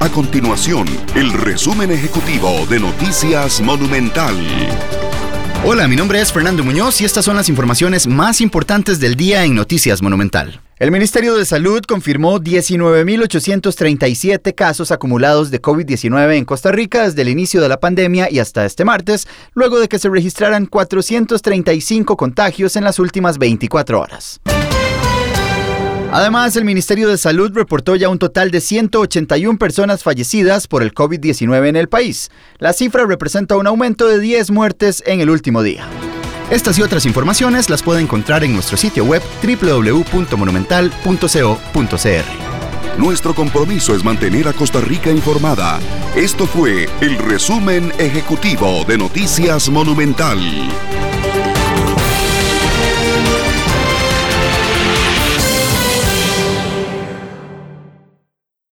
A continuación, el resumen ejecutivo de Noticias Monumental. Hola, mi nombre es Fernando Muñoz y estas son las informaciones más importantes del día en Noticias Monumental. El Ministerio de Salud confirmó 19.837 casos acumulados de COVID-19 en Costa Rica desde el inicio de la pandemia y hasta este martes, luego de que se registraran 435 contagios en las últimas 24 horas. Además, el Ministerio de Salud reportó ya un total de 181 personas fallecidas por el COVID-19 en el país. La cifra representa un aumento de 10 muertes en el último día. Estas y otras informaciones las puede encontrar en nuestro sitio web www.monumental.co.cr. Nuestro compromiso es mantener a Costa Rica informada. Esto fue el resumen ejecutivo de Noticias Monumental.